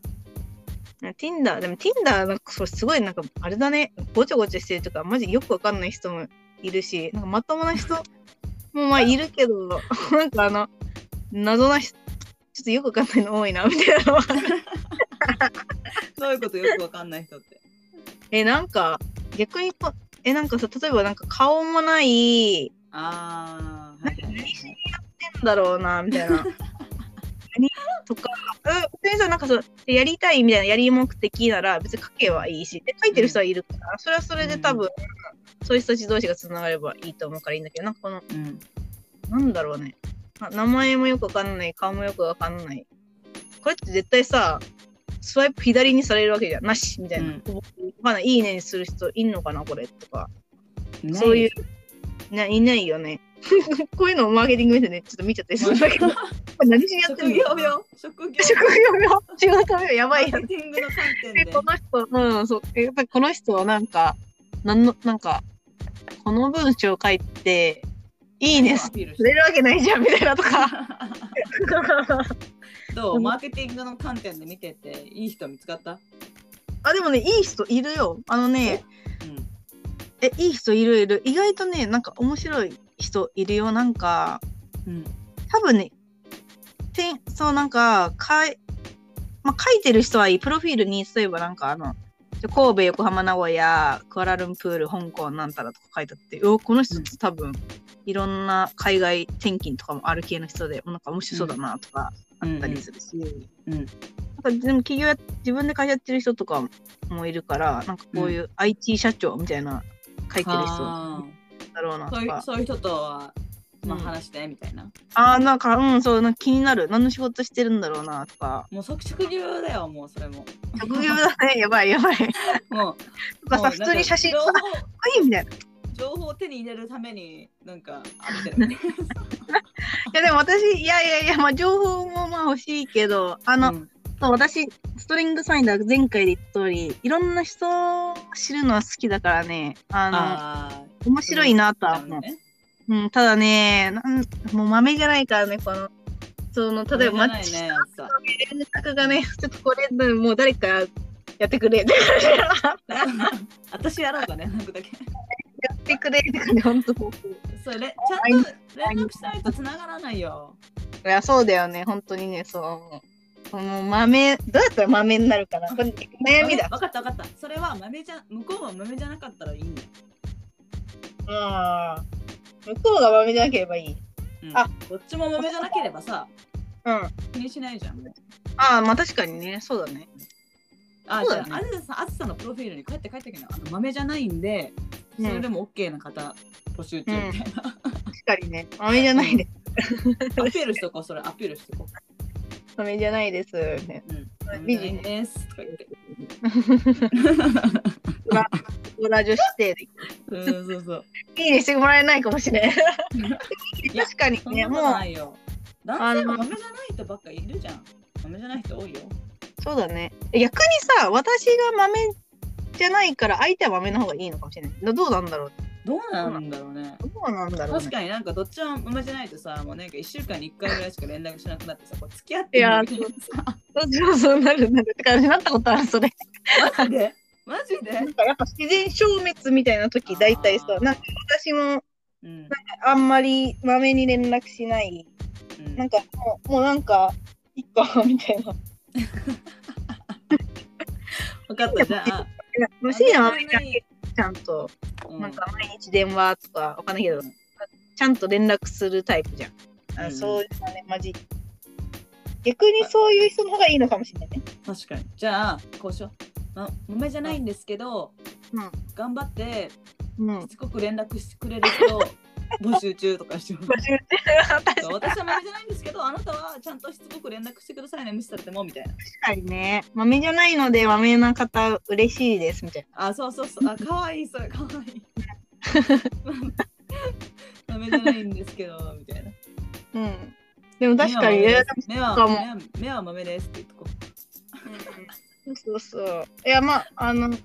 Tinder、でも Tinder、なんかそれすごいなんか、あれだね。ごちゃごちゃしてるとか、マジよくわかんない人もいるし、なんかまともな人 もまあいるけど、なんかあの、謎な人、ちょっとよくわかんないの多いな、みたいな。どういうことよくわかんない人って。え、なんか、逆にこ、え、なんかさ、例えばなんか顔もない、あー、はいはいはいはい。なんだろうな、みたいな。何とか、うん、なんかそう、やりたいみたいな、やり目的なら、別に書けばいいし、で、書いてる人はいるから、それはそれで多分、そういう人たち同士がつながればいいと思うからいいんだけど、なんかこの、うん。なんだろうね。な名前もよくわかんない、顔もよくわかんない。これって絶対さ、スワイプ左にされるわけじゃん。なしみたいな。うんい。いいねにする人いんのかな、これとか。そういう、ね、いないよね。こういうのをマーケティング見てね、ちょっと見ちゃったりするんだけど。何しにやって職んの？業病職業職業病仕事病やばいやマーケティングの観点でで。この人、うん、そう。えやっぱりこの人はなんか、なんの、なんか、この文章を書いて、いいねすれるわけないじゃんみたいなとか。どう？マーケティングの観点で見てていい人見つかった？あ、でもね、いい人いるよ。あのね、うん。え、いい人いるいる。意外とね、なんか面白い人いるよ。なんか、うん。多分ね、てんそうなんか、かい、まあ、書いてる人はいい。プロフィールに、例えばなんかあの、神戸、横浜、名古屋、クアラルンプール、香港、なんたらとか書いてあって、おこの人多分、いろんな海外転勤とかもある系の人で、なんか面白そうだなとかあったりするし、うん。なんかでも企業や、自分で会社やってる人とかもいるから、なんかこういう IT 社長みたいな書いてる人あだろうなーそういうとか。そういう人とは、まあ、うん話してみたいな。ああ、なんか、うん、そう、なんか気になる。何の仕事してるんだろうなとか。もう即職業だよ、もうそれも。職業だね、やばいやばい。もう、とかさ、普通に写真かっこいいみたいな。い情報を手に入れるために、なんか、いや、でも私、いやいやいや、まあ、情報もまあ欲しいけど、あの、なうん。私、ストリングサインダー前回で言った通り、いろんな人を知るのは好きだからね、あの、あ面白いなとはあ、思う。ね。うん、ただねなんもう豆じゃないからねこのその例えばマッチね連絡がねちょっとこれもう誰かやってくれ 私やろうかねなんかだけやってくれって感じ本当それちゃんと連絡しないと繋がらないよ。いやそうだよね。本当にねそう。この豆どうやったら豆になるかな。これ悩みだ。分かった分かった。それは豆じゃ向こうは豆じゃなかったらいい。んだよあ向こうが豆じゃなければいい、うん、あ。どっちも豆じゃなければさうん。気にしないじゃん。ああまあ確かにね。そうだね。あ、じゃあ、あずさん、あずさんのプロフィールに帰って帰ってけど、あの豆じゃないんで、それでも OK な方、募集中みたいな。確かにね、豆じゃないです。アピールしとこう、それ、アピールしとこう。豆じゃないです。ね、うん、美人ですとか言って。裏女子定で。そうそうそう。いいねしてもらえないかもしれん。確かにね、もう。男性は豆じゃない人ばっかいるじゃん。豆じゃない人多いよ。そうだね。逆にさ、私が豆じゃないから相手は豆の方がいいのかもしれない。どうなんだろう。どうなんだろうね。どうなんだろう、ね、確かになんかどっちも豆じゃないとさ、もうなんか1週間に1回ぐらいしか連絡しなくなってさ、こう付き合ってるみたいなさ。そうそうなるなるって感じになったことある、それ。マジで？マジで？なんかやっぱ自然消滅みたいな時大体さ、なんか私も、うん、なんかあんまり豆に連絡しない。うん、なんかもうもうなんか、いっかみたいな。分かったじゃあ。欲しいな、ちゃんと、うん、なんか毎日電話とかわかんないけど、うん、ちゃんと連絡するタイプじゃん。あ、うん、そういうのね、マジ。逆にそういう人の方がいいのかもしれないね。確かに。じゃあ、こうしよう。ま、豆じゃないんですけど、うん、頑張って、うん、しつこく連絡してくれる人募集中とかしてます。募集中私は豆じゃないんですけど、あなたはちゃんとしつこく連絡してくださいね、無視されてもみたいな。確かにね、豆じゃないので豆な方嬉しいですみたいな。あ、そうそうそう、あ、かわいい、それかわいい。豆じゃないんですけど、みたいな。うん。でも確かに、目は目は目は豆ですって言っとこう。そうそうそう。いや、まあ、あの、確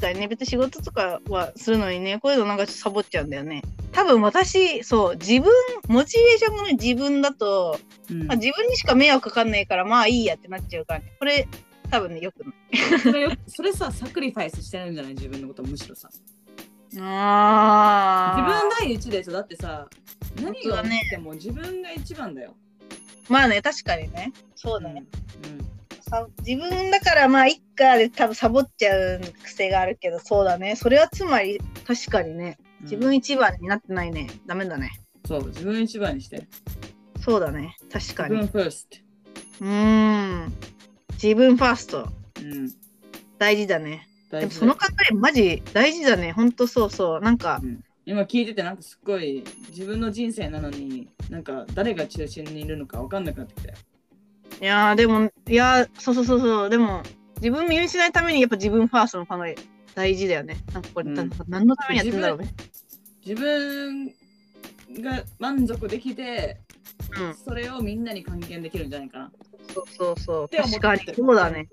かにね、別に仕事とかはするのにね、こういうのなんかサボっちゃうんだよね。多分私そう自分モチベーションがね自分だと、うん、まあ、自分にしか迷惑かかんないからまあいいやってなっちゃうからね。これ多分ねよくない。それそれさサクリファイスしてるんじゃない？自分のことむしろさ。あ自分第一でしょだってさ何がねっても自分が一番だよ。まあね確かにね。そうだね、うん、うん。自分だからまあ一家で多分サボっちゃう癖があるけどそうだね。それはつまり確かにね自分一番になってないね。ダメだね。そう、自分一番にして。そうだね。確かに。自分ファースト。うーん。自分ファースト。うん。大事だね。でもその考えマジ大事だね。ほんとそうそう。なんか、うん、今聞いててなんかすっごい自分の人生なのになんか誰が中心にいるのか分かんなくなってきたよ。いやでも、いやそうそうそうそう。でも自分見失いためにやっぱ自分ファーストの考え大事だよね。なんかこれ、うん、何のためにやってんだろうね。自分が満足できて、うん、それをみんなに還元できるんじゃないかな。そうそうそう。確かに。そうだね。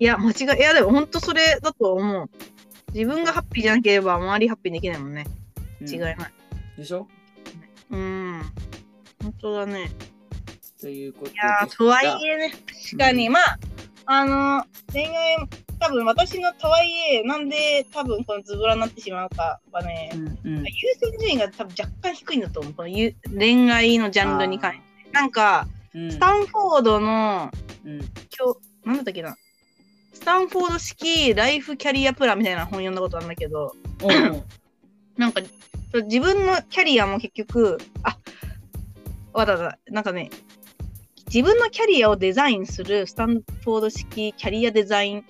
いや、間違い、いや、でも本当それだと思う。自分がハッピーじゃなければ周りハッピーできないもんね。違いない。でしょ？うん。本当だね。ということいやとはいえね、確かに、うん、まあ、あの、恋愛多分私のとはいえなんで多分このズボラになってしまうかはね、うんうん、優先順位が多分若干低いんだと思う。この恋愛のジャンルに関して。なんか、うん、スタンフォードの、うん、今日何だったっけな。スタンフォード式ライフキャリアプランみたいな本読んだことあるんだけど。なんか自分のキャリアも結局あわざわざなんかね自分のキャリアをデザインするスタンフォード式キャリアデザインうん、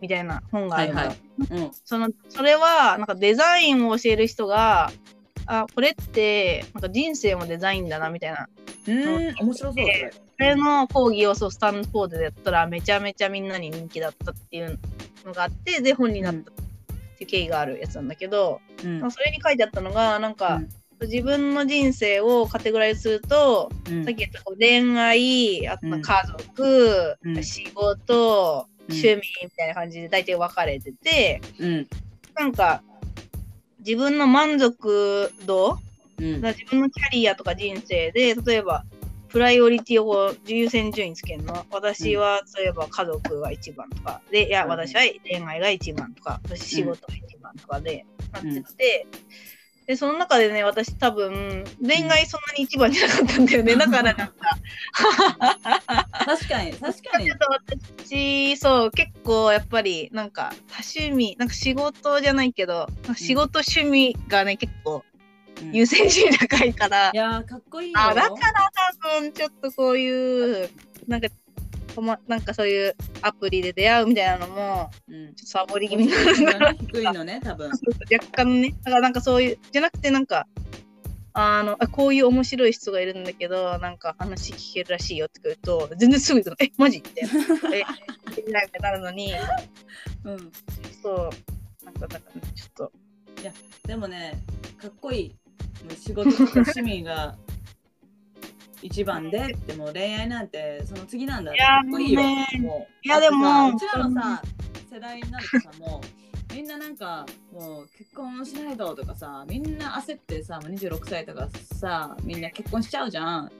みたいな本があるの、はいはい。うん、そのそれはなんかデザインを教える人があこれってなんか人生もデザインだなみたいな。うん。面白そうそれそれの講義をそうスタンフォードでやったらめちゃめちゃみんなに人気だったっていうのがあってで本になったっていう経緯があるやつなんだけど、うん、それに書いてあったのがなんか、うん。自分の人生をカテゴライズすると、うん、さっき言った恋愛あと家族、うん、仕事趣味みたいな感じで大体分かれてて、うん、なんか自分の満足度、うん。自分のキャリアとか人生で、例えば、プライオリティを優先順位つけるの。私は、例えば家族が一番とか、で、いや、うん。私は恋愛が一番とか、私仕事が一番とかで、なってて、で、その中でね、私多分、恋愛そんなに一番じゃなかったんだよね。だからなんか、確かに確かに。ちょっと私、そう、結構やっぱり、なんか、多趣味、なんか仕事じゃないけど、仕事趣味がね、結構うん。優先順位高いから。い、やーかっこいいよ。あ、だから多分、ちょっとこういう、なんか、こまなんかそういうアプリで出会うみたいなのも、うん。ちょっとサボり気味にな。る低いのね多分。若干ね。だからなんかそういう、じゃなくてなんか、あのあこういう面白い人がいるんだけど、なんか話聞けるらしいよって言うと、全然すぐ行くの、え、マジ？って。え、なんかなるのに、うん。そう、なんか、なんかね、ちょっと、でもねかっこいい。仕事とか趣味が一番ででも恋愛なんてその次なんだいやかっこいいよ。いやでもうちらのさ世代になるとさもうみんななんかもう結婚しないととかさみんな焦ってさもう26歳とかさみんな結婚しちゃうじゃん。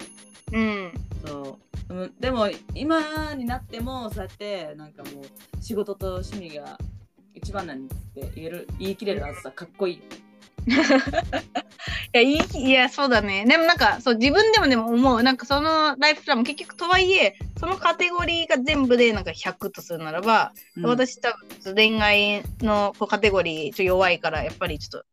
うん。そう。うんでも今になってもそうやってなんかもう仕事と趣味が一番なんって言える言い切れるはずさかっこいい いや、いい、いや、そうだね。でもなんか、そう、自分でもでも思う。なんかそのライフプランも結局とはいえ、そのカテゴリーが全部でなんか100とするならば、うん私多分恋愛のこうカテゴリーちょ弱いから、やっぱりちょっ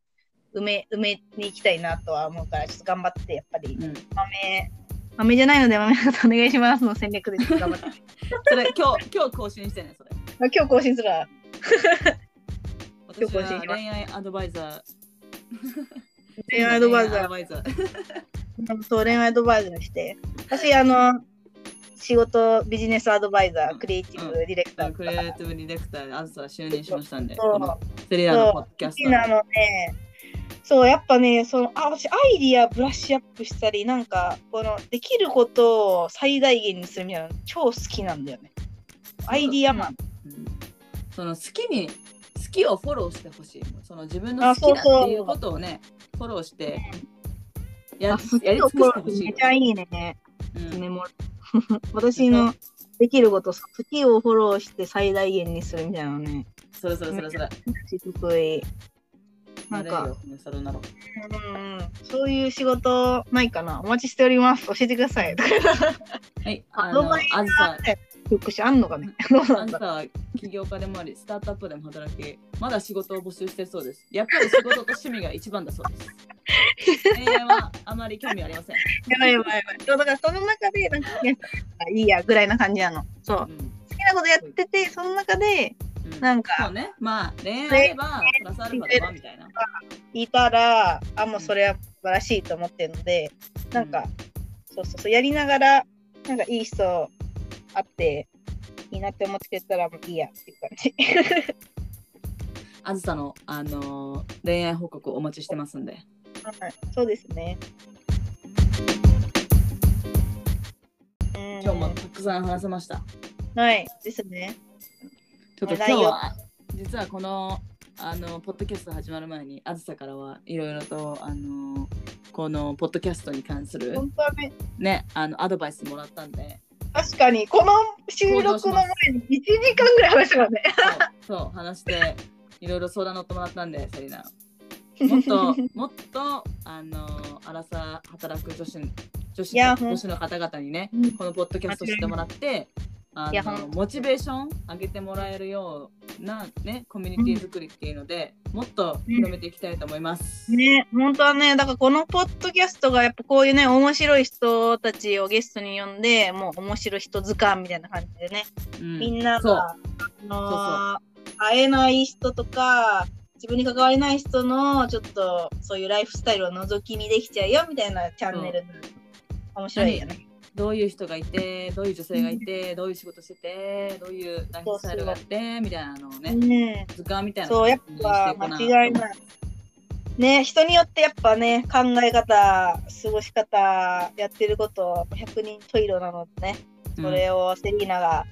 と埋め、埋めに行きたいなとは思うから、ちょっと頑張って、やっぱりうん豆、豆じゃないので豆のことお願いしますの戦略で頑張って。それ今日今日更新してねそれあ今日更新するわ。私は今日更新します恋愛アドバイザー 恋愛アドバイザーそう、恋愛アドバイザーして。私、あの、仕事、ビジネスアドバイザー、クリエイティブディレクタークリエイティブディレクターであずさ就任しましたんでそうセリラのポッドキャスト。好きなのね、そう、やっぱね、その、あ、私、アイディアブラッシュアップしたり、なんか、この、できることを最大限にするみたいなの、超好きなんだよね。アイディアマン。うん。その好きに好きをフォローしてほしい。その自分の好きだっていうことをねフォローしてややりを尽くしてほしい。めちゃいいね。うん。私のできること、好きをフォローして最大限にするみたいなのね。それそれそれそれ得意。なんか。それなら。うんうん、そういう仕事ないかな。お待ちしております。教えてください。はい。あのあずさ福祉あんのかね。なんださ起業家でもありスタートアップでも働きまだ仕事を募集してるそうです。やっぱり仕事と趣味が一番だそうです。恋愛はあまり興味ありません、やばいやばいやばい。そうだからその中で、なんか、いやいいやぐらいな感じなの。そう。うん。好きなことやってて、その中で、うん。なんそうか、ね。まあ恋愛あればプラスアルファではみたいな。いたら、あ、もうそれは素晴らしいと思ってるので、なんか、そうそうそう、やりながら、なんかいい人あって、いいなって思ってくれたらもういいやっていう感じ。あずさの、あのー恋愛報告をお待ちしてますんで。はい、そうですね。今日もたくさん話せました。はい、ですね。ちょっと今日は、実はこの、あの、ポッドキャスト始まる前に、あずさからはいろいろと、あのーこのポッドキャストに関する、ね、あの、アドバイスもらったんで、確かに、この収録の前に1時間ぐらい話したからね。そう、話して、いろいろ相談乗ってもらったんで、セリナ。もっと、もっと、あのー、アラサー働く女子、女子女子の方々にね、うんこのポッドキャスト知ってもらって、あのモチベーション上げてもらえるような、ね、コミュニティ作りっていうので、もっと広めていきたいと思います。ね、本当はね、だからこのポッドキャストがやっぱこういうね、面白い人たちをゲストに呼んで、もう面白い人図鑑みたいな感じでね、うん。みんなが、あのー会えない人とか、自分に関われない人のちょっとそういうライフスタイルを覗き見できちゃうよみたいなチャンネル、面白いよね。どういう人がいて、どういう女性がいて、どういう仕事してて、どういうライフスタイルがあって、みたいなのをね、ね図鑑みたいなそう、やっぱ間違いない。ね、人によってやっぱね、考え方、過ごし方、やってること、100人十色なのでね、それをセリーナが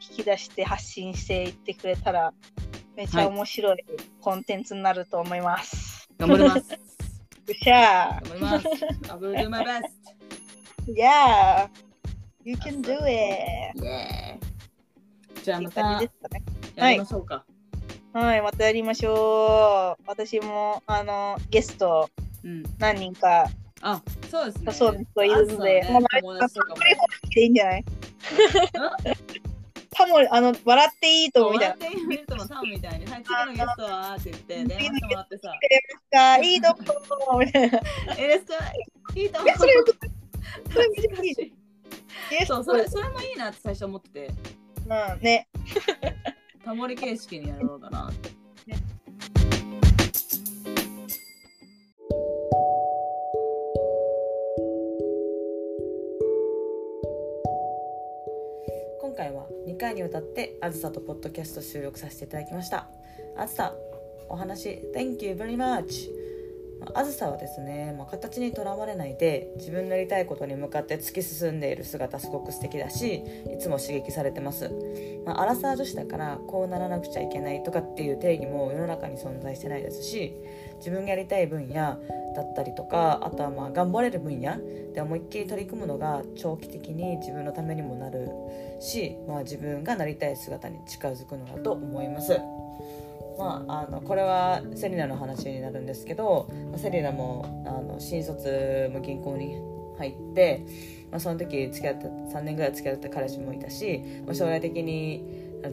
引き出して発信していってくれたら、めちゃ面白いコンテンツになると思います。頑張ります。よっしゃ頑張ります。I will do my best. Yeah. You can do it. Yeah. じゃあまたやりましょうか。はい、またやりましょう。私もあのゲスト何人か、うん、あ、そうですね。そう人いるので、ね、まあ、友達とかも。いいんじゃないタモあの笑っていいとみたいな。笑っていいとのタモみたいに、はい、次のゲストはって言って、電話してもらってさ。いいと思うみたいな。いいですかいいと思う。それ、それ難しい。そうそれそれもいいなって最初思ってて。まあね。タモリ形式にやろうかなって。ね今回は2回にわたってあずさとポッドキャスト収録させていただきましたあずさお話 Thank you very much あずさはですね、まあ、形にとらわれないで自分のやりたいことに向かって突き進んでいる姿すごく素敵だしいつも刺激されてます、まあ、アラサー女子だからこうならなくちゃいけないとかっていう定義も世の中に存在してないですし自分がやりたい分野だったりとかあとはまあ頑張れる分野で思いっきり取り組むのが長期的に自分のためにもなるし、まあ、自分がなりたい姿に近づくのだと思います。まあ、あのこれはセリナの話になるんですけどセリナもあの新卒も銀行に入って、まあ、その時付き合った3年ぐらい付き合った彼氏もいたし、まあ、将来的に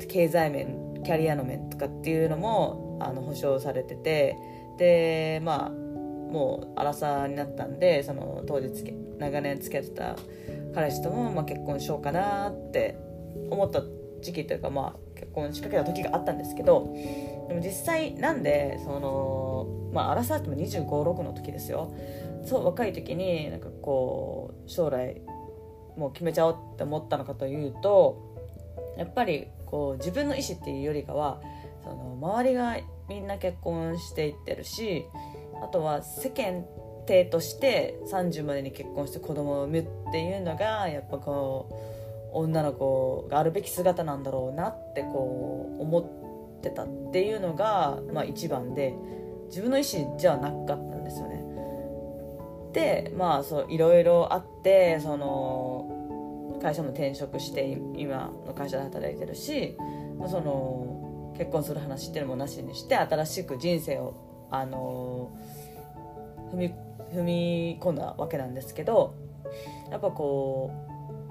経済面キャリアの面とかっていうのもあの保証されててでまあもう荒さになったんでその当時長年付き合ってた彼氏とも、まあ、結婚しようかなって思った時期というか、まあ、婚しかけた時があったんですけどでも実際なんでそのまあ争っても2 5 6の時ですよ。そう若い時になんかこう将来もう決めちゃおうって思ったのかというとやっぱりこう自分の意思っていうよりかはその周りがみんな結婚していってるしあとは世間体として30までに結婚して子供を産むっていうのがやっぱこう女の子があるべき姿なんだろうなってこう思ってたっていうのが、まあ、一番で自分の意思じゃなかったんですよね。でまあそういろいろあってその会社も転職して今の会社で働いてるし、まあ、その結婚する話っていうのもなしにして新しく人生をあの踏み踏み込んだわけなんですけどやっぱこう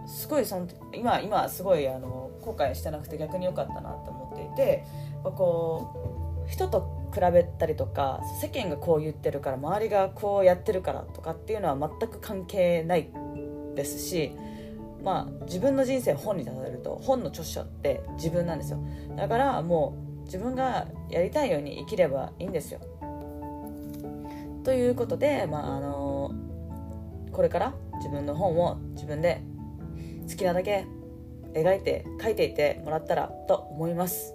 すごいその今今すごいあの後悔してなくて逆に良かったなと思っていてこう人と比べたりとか世間がこう言ってるから周りがこうやってるからとかっていうのは全く関係ないですしまあ自分の人生本に出されると本の著者って自分なんですよ。だからもう自分がやりたいように生きればいいんですよ。ということで、まあ、あのこれから自分の本を自分で好きなだけ描いて書いていてもらったらと思います。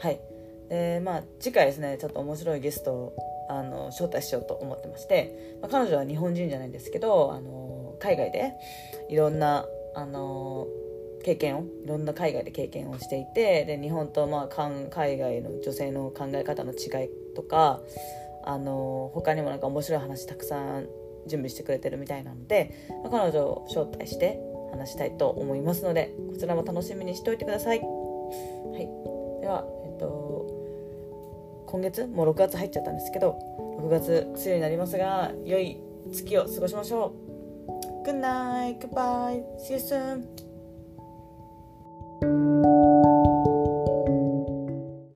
はい。でまあ次回ですねちょっと面白いゲストをあの招待しようと思ってまして、まあ、彼女は日本人じゃないんですけどあの海外でいろんなあの経験をいろんな海外で経験をしていてで日本とまあ海外の女性の考え方の違いとかあの他にもなんか面白い話たくさん準備してくれてるみたいなので、まあ、彼女を招待して話したいと思いますのでこちらも楽しみにしておいてください。はい、ではえっと今月もう6月入っちゃったんですけど6月梅雨になりますが良い月を過ごしましょう。Good night, goodbye, see you soon.